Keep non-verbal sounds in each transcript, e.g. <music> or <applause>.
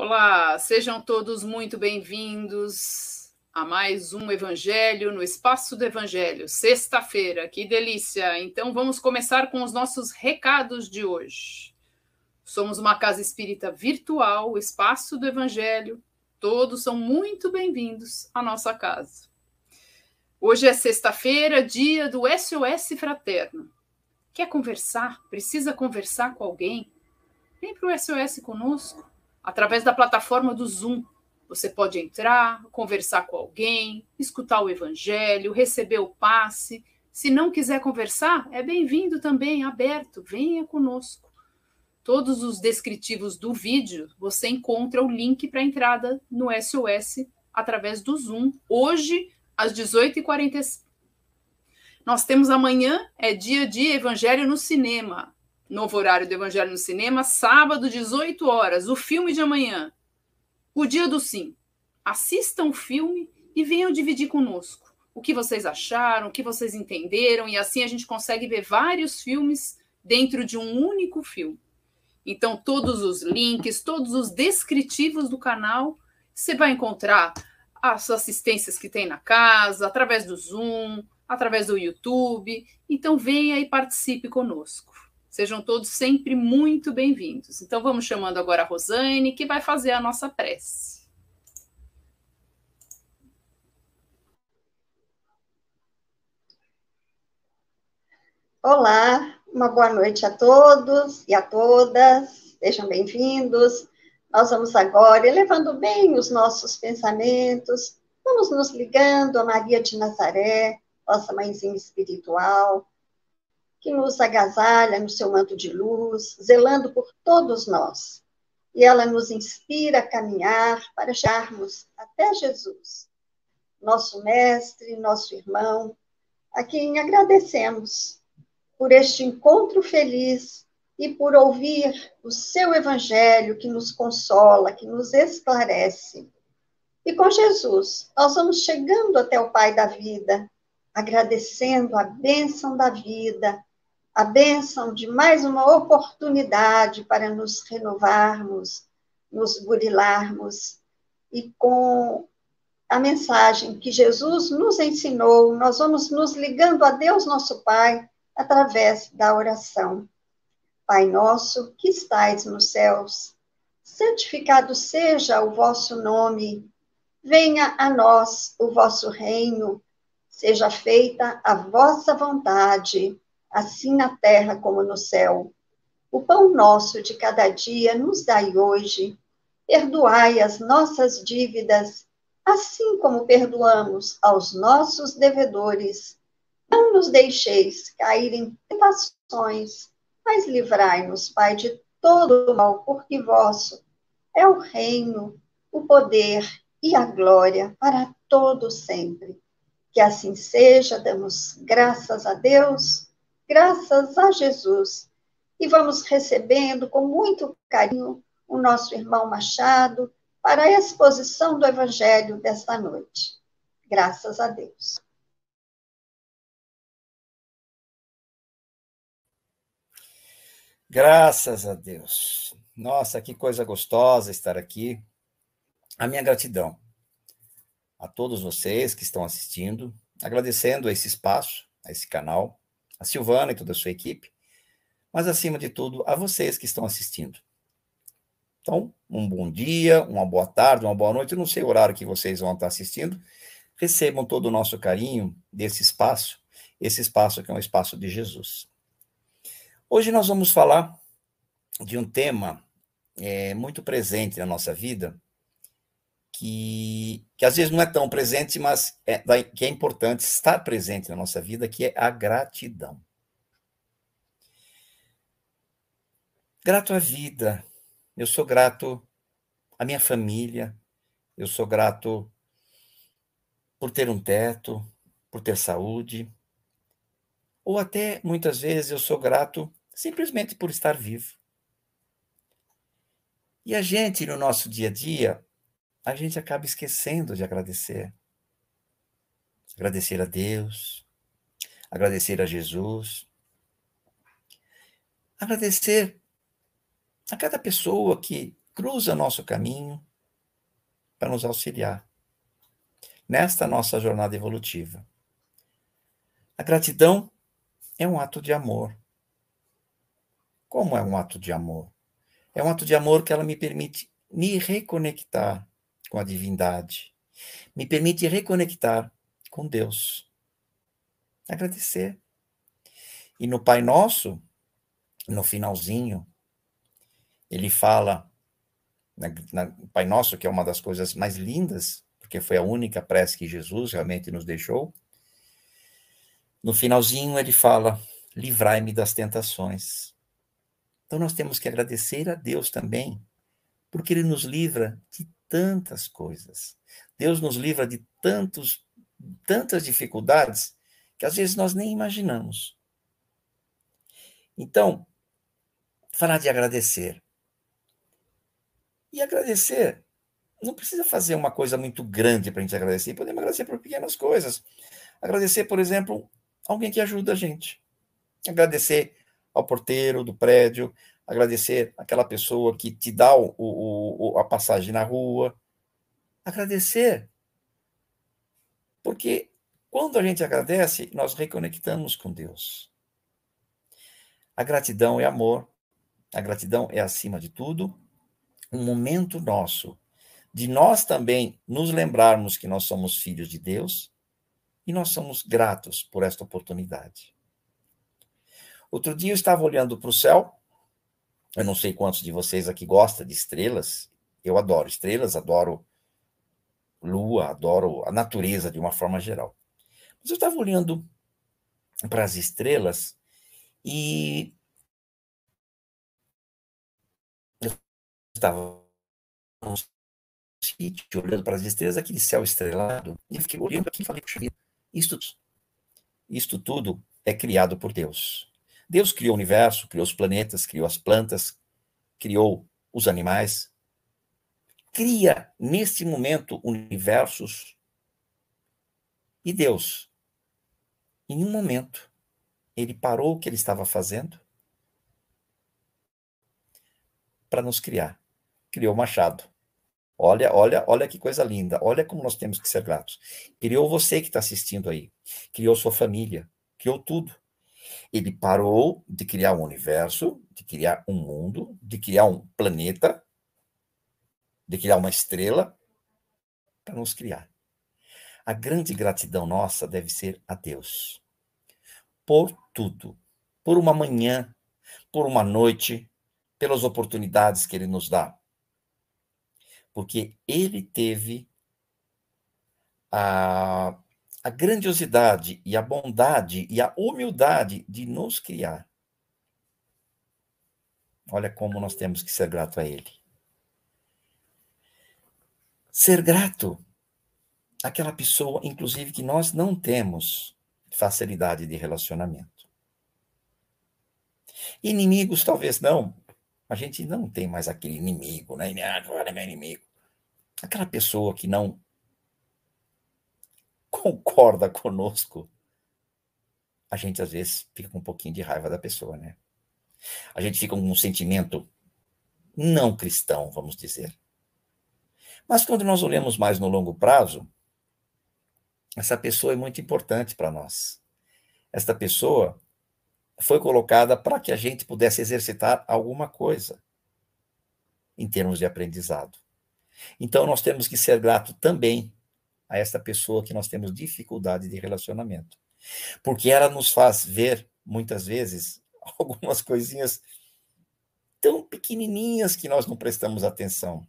Olá, sejam todos muito bem-vindos a mais um Evangelho no Espaço do Evangelho, sexta-feira, que delícia! Então vamos começar com os nossos recados de hoje. Somos uma casa espírita virtual, o Espaço do Evangelho, todos são muito bem-vindos à nossa casa. Hoje é sexta-feira, dia do SOS Fraterno. Quer conversar? Precisa conversar com alguém? Vem para o SOS conosco através da plataforma do Zoom. Você pode entrar, conversar com alguém, escutar o evangelho, receber o passe. Se não quiser conversar, é bem-vindo também, aberto, venha conosco. Todos os descritivos do vídeo, você encontra o link para entrada no SOS através do Zoom, hoje às 18h45. Nós temos amanhã, é dia de Evangelho no Cinema novo horário do Evangelho no Cinema, sábado, 18 horas, o filme de amanhã, o dia do sim. Assistam o filme e venham dividir conosco o que vocês acharam, o que vocês entenderam, e assim a gente consegue ver vários filmes dentro de um único filme. Então, todos os links, todos os descritivos do canal, você vai encontrar as assistências que tem na casa, através do Zoom, através do YouTube. Então, venha e participe conosco. Sejam todos sempre muito bem-vindos. Então, vamos chamando agora a Rosane, que vai fazer a nossa prece. Olá, uma boa noite a todos e a todas. Sejam bem-vindos. Nós vamos agora elevando bem os nossos pensamentos, vamos nos ligando a Maria de Nazaré, nossa mãezinha espiritual, que nos agasalha no seu manto de luz, zelando por todos nós. E ela nos inspira a caminhar para chegarmos até Jesus, nosso mestre, nosso irmão, a quem agradecemos por este encontro feliz e por ouvir o seu evangelho que nos consola, que nos esclarece. E com Jesus, nós vamos chegando até o Pai da vida, agradecendo a bênção da vida, a bênção de mais uma oportunidade para nos renovarmos, nos burilarmos e com a mensagem que Jesus nos ensinou, nós vamos nos ligando a Deus nosso Pai através da oração. Pai nosso que estais nos céus, santificado seja o vosso nome, venha a nós o vosso reino, seja feita a vossa vontade assim na terra como no céu. O pão nosso de cada dia nos dai hoje. Perdoai as nossas dívidas, assim como perdoamos aos nossos devedores. Não nos deixeis cair em tentações, mas livrai-nos, Pai, de todo o mal, porque vosso é o reino, o poder e a glória para todo sempre. Que assim seja, damos graças a Deus graças a Jesus. E vamos recebendo com muito carinho o nosso irmão Machado para a exposição do Evangelho desta noite. Graças a Deus. Graças a Deus. Nossa, que coisa gostosa estar aqui. A minha gratidão a todos vocês que estão assistindo, agradecendo esse espaço, a esse canal, a Silvana e toda a sua equipe, mas acima de tudo, a vocês que estão assistindo. Então, um bom dia, uma boa tarde, uma boa noite, eu não sei o horário que vocês vão estar assistindo, recebam todo o nosso carinho desse espaço, esse espaço que é um espaço de Jesus. Hoje nós vamos falar de um tema é, muito presente na nossa vida, que, que às vezes não é tão presente, mas é, que é importante estar presente na nossa vida, que é a gratidão. Grato à vida, eu sou grato à minha família, eu sou grato por ter um teto, por ter saúde, ou até muitas vezes eu sou grato simplesmente por estar vivo. E a gente, no nosso dia a dia, a gente acaba esquecendo de agradecer. Agradecer a Deus, agradecer a Jesus, agradecer a cada pessoa que cruza nosso caminho para nos auxiliar nesta nossa jornada evolutiva. A gratidão é um ato de amor. Como é um ato de amor? É um ato de amor que ela me permite me reconectar com a divindade, me permite reconectar com Deus. Agradecer. E no Pai Nosso, no finalzinho, ele fala, Pai Nosso, que é uma das coisas mais lindas, porque foi a única prece que Jesus realmente nos deixou. No finalzinho, ele fala: livrai-me das tentações. Então, nós temos que agradecer a Deus também, porque Ele nos livra de tantas coisas. Deus nos livra de tantos, tantas dificuldades que às vezes nós nem imaginamos. Então, falar de agradecer. E agradecer, não precisa fazer uma coisa muito grande para a gente agradecer, podemos agradecer por pequenas coisas. Agradecer, por exemplo, alguém que ajuda a gente. Agradecer ao porteiro do prédio, agradecer aquela pessoa que te dá o, o, a passagem na rua. Agradecer. Porque quando a gente agradece, nós reconectamos com Deus. A gratidão é amor, a gratidão é, acima de tudo, um momento nosso de nós também nos lembrarmos que nós somos filhos de Deus e nós somos gratos por esta oportunidade. Outro dia eu estava olhando para o céu, eu não sei quantos de vocês aqui gostam de estrelas, eu adoro estrelas, adoro lua, adoro a natureza de uma forma geral. Mas eu estava olhando para as estrelas e eu estava num sítio, olhando para as estrelas, aquele céu estrelado, e fiquei olhando aqui e falei, puxa isto, isto tudo é criado por Deus. Deus criou o universo, criou os planetas, criou as plantas, criou os animais, cria neste momento universos. E Deus, em um momento, ele parou o que ele estava fazendo para nos criar. Criou o machado. Olha, olha, olha que coisa linda. Olha como nós temos que ser gratos. Criou você que está assistindo aí. Criou sua família. Criou tudo. Ele parou de criar um universo, de criar um mundo, de criar um planeta, de criar uma estrela, para nos criar. A grande gratidão nossa deve ser a Deus por tudo, por uma manhã, por uma noite, pelas oportunidades que Ele nos dá. Porque Ele teve a, a grandiosidade e a bondade e a humildade de nos criar. Olha como nós temos que ser grato a Ele. Ser grato àquela pessoa, inclusive, que nós não temos facilidade de relacionamento. Inimigos, talvez não. A gente não tem mais aquele inimigo, né? Agora é meu inimigo. Aquela pessoa que não concorda conosco, a gente às vezes fica com um pouquinho de raiva da pessoa, né? A gente fica com um sentimento não cristão, vamos dizer. Mas quando nós olhamos mais no longo prazo, essa pessoa é muito importante para nós. Esta pessoa foi colocada para que a gente pudesse exercitar alguma coisa em termos de aprendizado. Então, nós temos que ser grato também a esta pessoa que nós temos dificuldade de relacionamento. Porque ela nos faz ver, muitas vezes, <laughs> algumas coisinhas tão pequenininhas que nós não prestamos atenção.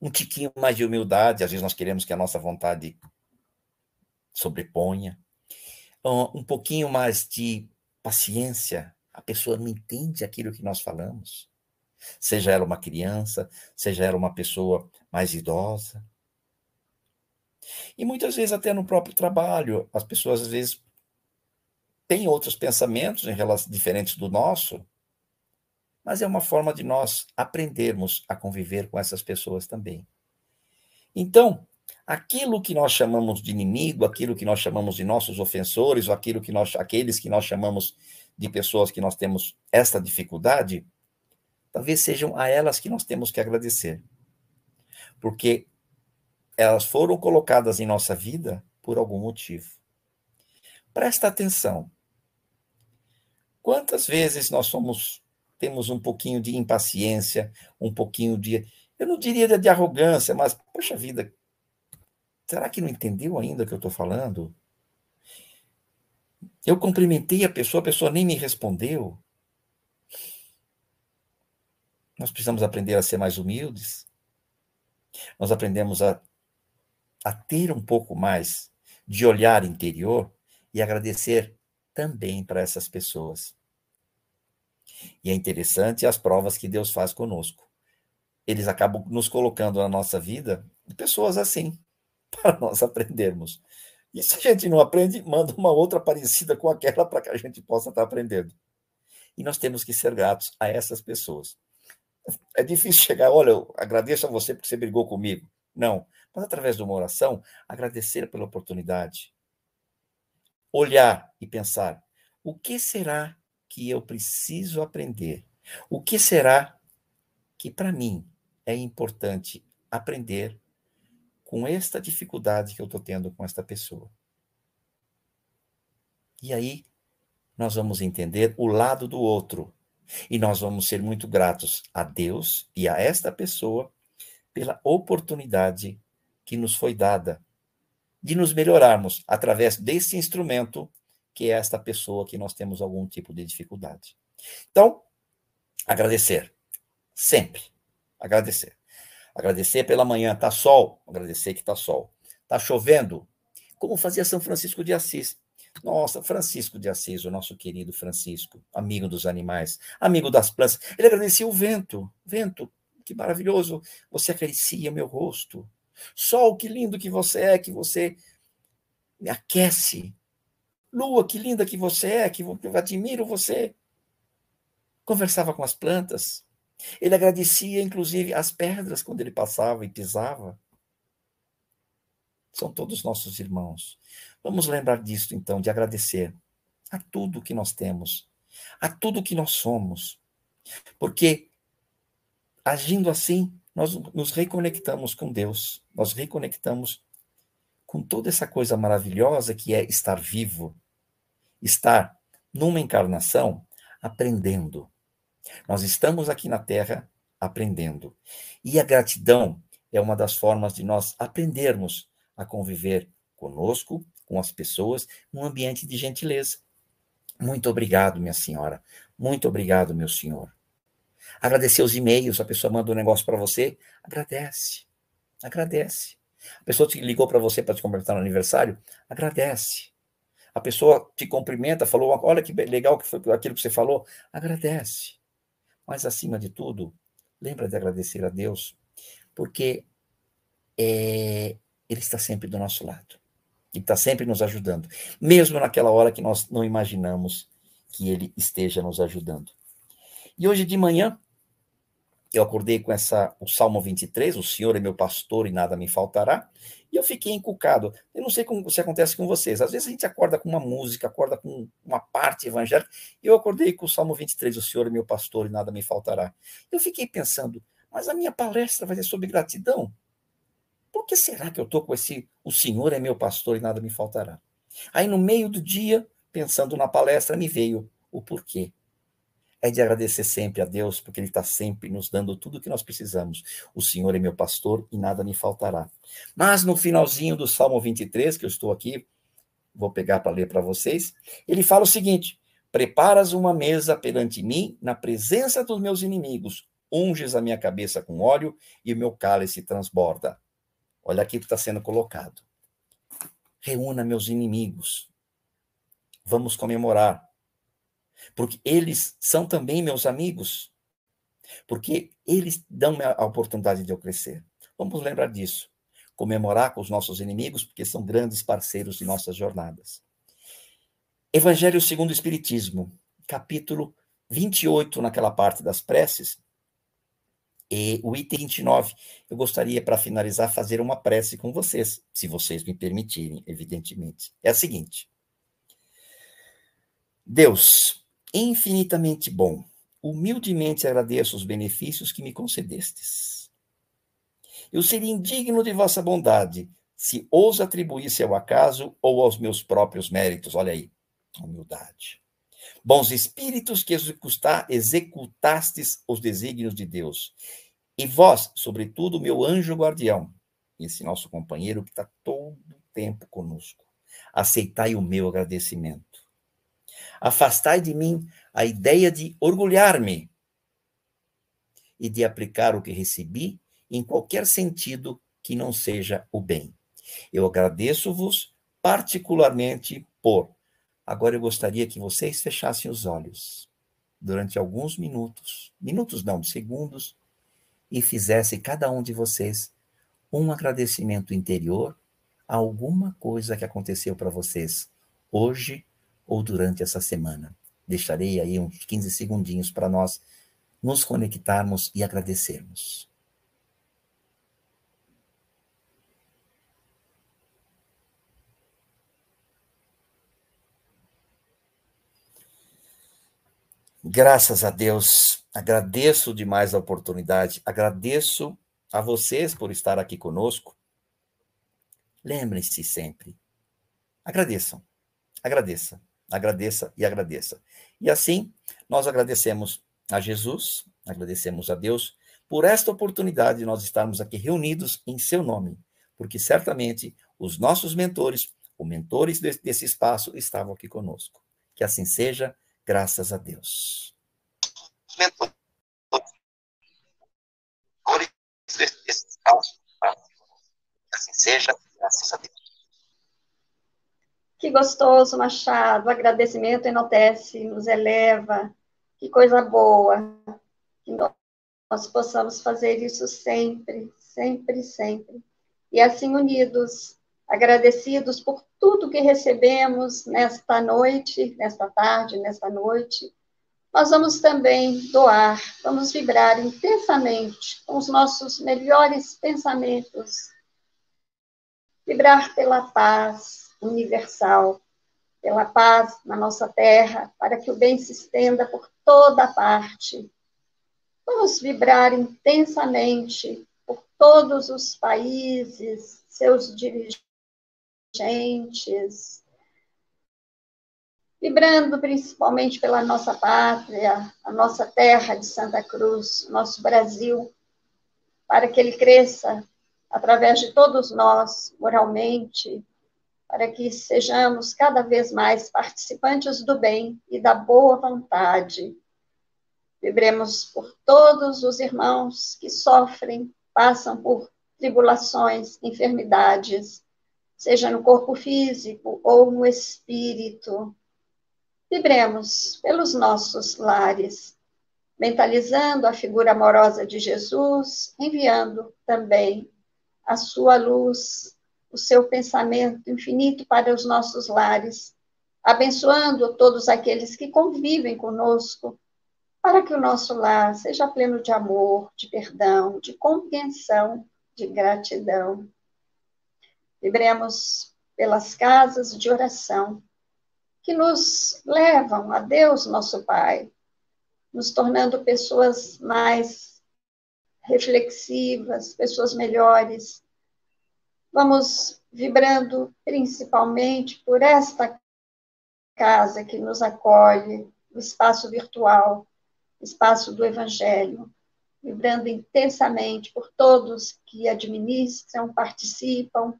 Um tiquinho mais de humildade, às vezes nós queremos que a nossa vontade sobreponha. Um pouquinho mais de paciência, a pessoa não entende aquilo que nós falamos. Seja ela uma criança, seja ela uma pessoa mais idosa. E muitas vezes, até no próprio trabalho, as pessoas às vezes têm outros pensamentos em relação, diferentes do nosso, mas é uma forma de nós aprendermos a conviver com essas pessoas também. Então, aquilo que nós chamamos de inimigo, aquilo que nós chamamos de nossos ofensores, aquilo que nós, aqueles que nós chamamos de pessoas que nós temos esta dificuldade, talvez sejam a elas que nós temos que agradecer. Porque elas foram colocadas em nossa vida por algum motivo. Presta atenção. Quantas vezes nós somos temos um pouquinho de impaciência, um pouquinho de eu não diria de arrogância, mas poxa vida, será que não entendeu ainda o que eu estou falando? Eu cumprimentei a pessoa, a pessoa nem me respondeu. Nós precisamos aprender a ser mais humildes. Nós aprendemos a, a ter um pouco mais de olhar interior e agradecer também para essas pessoas. E é interessante as provas que Deus faz conosco. Eles acabam nos colocando na nossa vida pessoas assim, <laughs> para nós aprendermos. E se a gente não aprende, manda uma outra parecida com aquela para que a gente possa estar aprendendo. E nós temos que ser gratos a essas pessoas. É difícil chegar, olha, eu agradeço a você porque você brigou comigo. Não. Mas através de uma oração, agradecer pela oportunidade. Olhar e pensar: o que será que eu preciso aprender? O que será que para mim é importante aprender com esta dificuldade que eu estou tendo com esta pessoa? E aí nós vamos entender o lado do outro e nós vamos ser muito gratos a Deus e a esta pessoa pela oportunidade que nos foi dada de nos melhorarmos através desse instrumento que é esta pessoa que nós temos algum tipo de dificuldade. Então, agradecer. Sempre. Agradecer. Agradecer pela manhã. Tá sol? Agradecer que tá sol. Tá chovendo? Como fazia São Francisco de Assis. Nossa, Francisco de Assis, o nosso querido Francisco, amigo dos animais, amigo das plantas. Ele agradecia o vento. Vento, que maravilhoso. Você acaricia meu rosto. Sol, que lindo que você é, que você me aquece. Lua, que linda que você é, que eu admiro você. Conversava com as plantas. Ele agradecia, inclusive, as pedras quando ele passava e pisava. São todos nossos irmãos. Vamos lembrar disso, então, de agradecer a tudo que nós temos, a tudo que nós somos. Porque, agindo assim, nós nos reconectamos com Deus, nós reconectamos com toda essa coisa maravilhosa que é estar vivo, estar numa encarnação aprendendo. Nós estamos aqui na Terra aprendendo. E a gratidão é uma das formas de nós aprendermos a conviver conosco, com as pessoas, num ambiente de gentileza. Muito obrigado, minha senhora. Muito obrigado, meu senhor. Agradecer os e-mails, a pessoa manda um negócio para você, agradece. Agradece. A pessoa te ligou para você para te completar no aniversário, agradece. A pessoa te cumprimenta, falou, olha que legal que foi aquilo que você falou, agradece. Mas acima de tudo, lembra de agradecer a Deus, porque é, Ele está sempre do nosso lado. Ele está sempre nos ajudando, mesmo naquela hora que nós não imaginamos que Ele esteja nos ajudando. E hoje de manhã, eu acordei com essa, o Salmo 23, o Senhor é meu pastor e nada me faltará, e eu fiquei encucado. Eu não sei como se acontece com vocês, às vezes a gente acorda com uma música, acorda com uma parte evangélica, e eu acordei com o Salmo 23, o Senhor é meu pastor e nada me faltará. Eu fiquei pensando, mas a minha palestra vai ser sobre gratidão? Por que será que eu estou com esse, o Senhor é meu pastor e nada me faltará? Aí no meio do dia, pensando na palestra, me veio o porquê é de agradecer sempre a Deus, porque Ele está sempre nos dando tudo o que nós precisamos. O Senhor é meu pastor e nada me faltará. Mas no finalzinho do Salmo 23, que eu estou aqui, vou pegar para ler para vocês, ele fala o seguinte: Preparas uma mesa perante mim, na presença dos meus inimigos, unges a minha cabeça com óleo e o meu cálice transborda. Olha aqui o que está sendo colocado. Reúna meus inimigos. Vamos comemorar porque eles são também meus amigos, porque eles dão a oportunidade de eu crescer. Vamos lembrar disso. Comemorar com os nossos inimigos, porque são grandes parceiros de nossas jornadas. Evangelho segundo o Espiritismo, capítulo 28, naquela parte das preces, e o item 29. Eu gostaria, para finalizar, fazer uma prece com vocês, se vocês me permitirem, evidentemente. É a seguinte: Deus, infinitamente bom, humildemente agradeço os benefícios que me concedestes. Eu seria indigno de vossa bondade se os atribuísse ao acaso ou aos meus próprios méritos. Olha aí, humildade. Bons espíritos que executastes os desígnios de Deus. E vós, sobretudo, meu anjo guardião, esse nosso companheiro que está todo o tempo conosco, aceitai o meu agradecimento. Afastai de mim a ideia de orgulhar-me e de aplicar o que recebi em qualquer sentido que não seja o bem. Eu agradeço-vos particularmente por. Agora eu gostaria que vocês fechassem os olhos durante alguns minutos, minutos não, segundos, e fizessem cada um de vocês um agradecimento interior a alguma coisa que aconteceu para vocês hoje ou durante essa semana. Deixarei aí uns 15 segundinhos para nós nos conectarmos e agradecermos. Graças a Deus, agradeço demais a oportunidade, agradeço a vocês por estar aqui conosco. Lembrem-se sempre, agradeçam, agradeça agradeça e agradeça. E assim, nós agradecemos a Jesus, agradecemos a Deus por esta oportunidade de nós estarmos aqui reunidos em seu nome, porque certamente os nossos mentores, os mentores desse espaço, estavam aqui conosco. Que assim seja, graças a Deus. Mentores desse espaço, que assim seja, graças a Deus. Que gostoso, Machado. Agradecimento enaltece, nos eleva. Que coisa boa. Que nós possamos fazer isso sempre, sempre, sempre. E assim unidos, agradecidos por tudo que recebemos nesta noite, nesta tarde, nesta noite. Nós vamos também doar, vamos vibrar intensamente com os nossos melhores pensamentos. Vibrar pela paz, universal, pela paz na nossa terra, para que o bem se estenda por toda parte. Vamos vibrar intensamente por todos os países, seus dirigentes, vibrando principalmente pela nossa pátria, a nossa terra de Santa Cruz, nosso Brasil, para que ele cresça através de todos nós, moralmente, para que sejamos cada vez mais participantes do bem e da boa vontade. Vibremos por todos os irmãos que sofrem, passam por tribulações, enfermidades, seja no corpo físico ou no espírito. Vibremos pelos nossos lares, mentalizando a figura amorosa de Jesus, enviando também a sua luz o seu pensamento infinito para os nossos lares, abençoando todos aqueles que convivem conosco, para que o nosso lar seja pleno de amor, de perdão, de compreensão, de gratidão. Vibremos pelas casas de oração que nos levam a Deus, nosso Pai, nos tornando pessoas mais reflexivas, pessoas melhores, Vamos vibrando principalmente por esta casa que nos acolhe, o espaço virtual, espaço do Evangelho, vibrando intensamente por todos que administram, participam,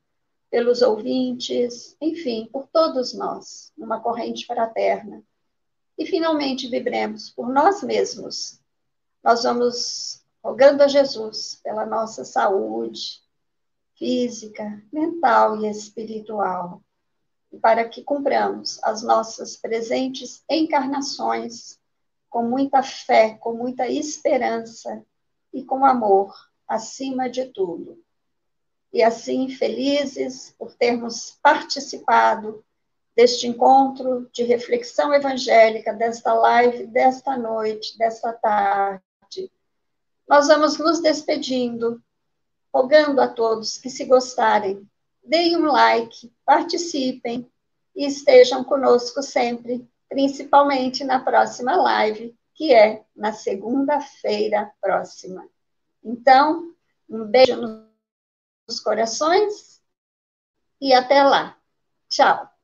pelos ouvintes, enfim, por todos nós, numa corrente fraterna. E finalmente vibremos por nós mesmos. Nós vamos rogando a Jesus pela nossa saúde, física, mental e espiritual, para que cumpramos as nossas presentes encarnações com muita fé, com muita esperança e com amor acima de tudo. E assim, felizes por termos participado deste encontro de reflexão evangélica, desta live, desta noite, desta tarde, nós vamos nos despedindo rogando a todos que, se gostarem, deem um like, participem e estejam conosco sempre, principalmente na próxima live, que é na segunda-feira próxima. Então, um beijo nos corações e até lá. Tchau.